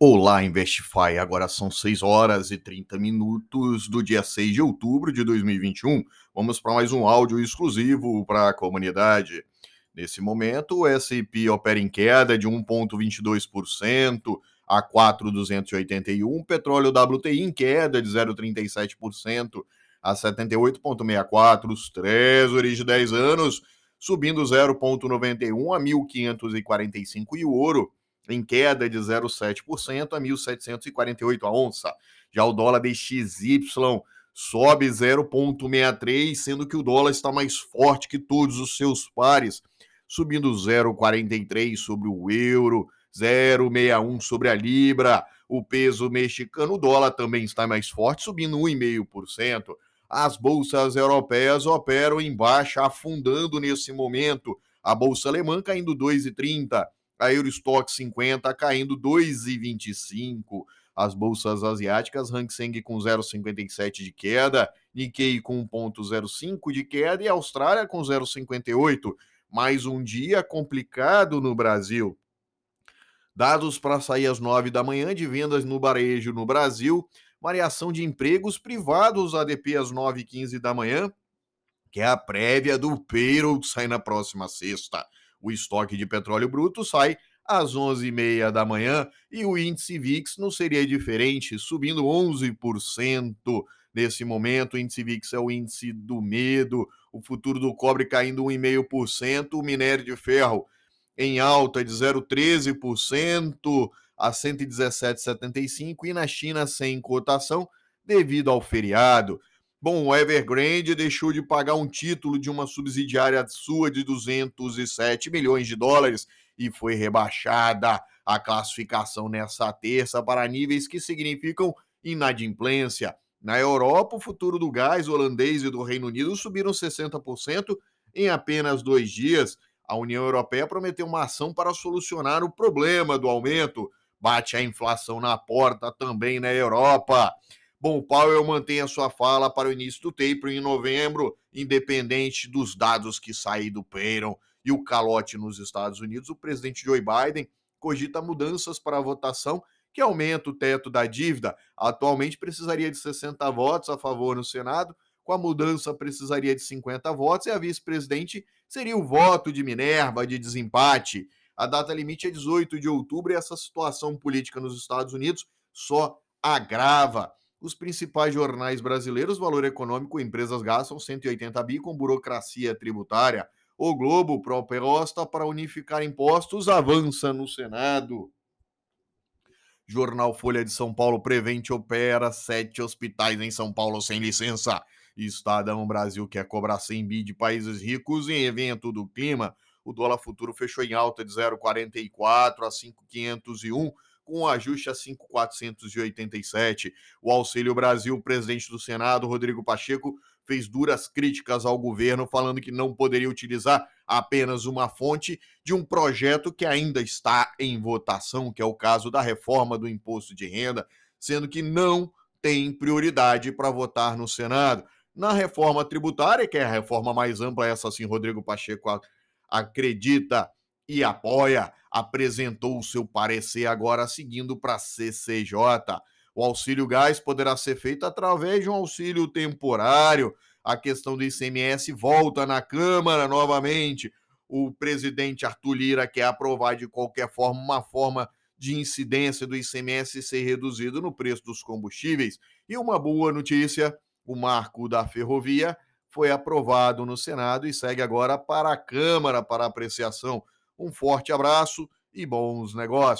Olá, Investify. Agora são 6 horas e 30 minutos do dia 6 de outubro de 2021. Vamos para mais um áudio exclusivo para a comunidade. Nesse momento, o S&P opera em queda de 1,22% a 4,281. Petróleo WTI em queda de 0,37% a 78,64. Os Treasuries de 10 anos subindo 0,91 a 1.545. E o ouro em queda de 0,7% a 1.748 a onça. Já o dólar DXY sobe 0,63, sendo que o dólar está mais forte que todos os seus pares, subindo 0,43 sobre o euro, 0,61 sobre a libra. O peso mexicano, o dólar também está mais forte, subindo 1,5%. As bolsas europeias operam em baixa, afundando nesse momento. A bolsa alemã caindo 2,30 a Eurostock 50 caindo 2,25. As bolsas asiáticas, Hang Seng com 0,57 de queda, Nikkei com 1,05 de queda e Austrália com 0,58. Mais um dia complicado no Brasil. Dados para sair às 9 da manhã de vendas no varejo no Brasil, variação de empregos privados ADP às 9h15 da manhã, que é a prévia do payroll que sai na próxima sexta. O estoque de petróleo bruto sai às 11h30 da manhã e o índice VIX não seria diferente, subindo 11% nesse momento. O índice VIX é o índice do medo, o futuro do cobre caindo 1,5%, o minério de ferro em alta de 0,13% a 117,75 e na China sem cotação devido ao feriado. Bom, o Evergrande deixou de pagar um título de uma subsidiária sua de 207 milhões de dólares e foi rebaixada a classificação nessa terça para níveis que significam inadimplência. Na Europa, o futuro do gás holandês e do Reino Unido subiram 60% em apenas dois dias. A União Europeia prometeu uma ação para solucionar o problema do aumento. Bate a inflação na porta também na Europa. Bom, Powell mantém a sua fala para o início do tapering em novembro, independente dos dados que payroll e o calote nos Estados Unidos. O presidente Joe Biden cogita mudanças para a votação que aumenta o teto da dívida. Atualmente precisaria de 60 votos a favor no Senado, com a mudança precisaria de 50 votos e a vice-presidente seria o voto de Minerva, de desempate. A data limite é 18 de outubro e essa situação política nos Estados Unidos só agrava. Os principais jornais brasileiros, Valor Econômico, empresas gastam 180 bi com burocracia tributária. O Globo, proposta para unificar impostos, avança no Senado. Jornal Folha de São Paulo, Prevente opera sete hospitais em São Paulo sem licença. Estadão Brasil quer cobrar 100 bi de países ricos em evento do clima. O dólar futuro fechou em alta de 0,44 a 5,501 com ajuste a 5,487. O Auxílio Brasil, o presidente do Senado, Rodrigo Pacheco, fez duras críticas ao governo, falando que não poderia utilizar apenas uma fonte de um projeto que ainda está em votação, que é o caso da reforma do imposto de renda, sendo que não tem prioridade para votar no Senado. Na reforma tributária, que é a reforma mais ampla, essa sim, Rodrigo Pacheco acredita e apoia, apresentou o seu parecer agora seguindo para a CCJ. O auxílio gás poderá ser feito através de um auxílio temporário. A questão do ICMS volta na Câmara novamente. O presidente Arthur Lira quer aprovar de qualquer forma uma forma de incidência do ICMS ser reduzido no preço dos combustíveis. E uma boa notícia: o marco da ferrovia foi aprovado no Senado e segue agora para a Câmara para apreciação. Um forte abraço e bons negócios.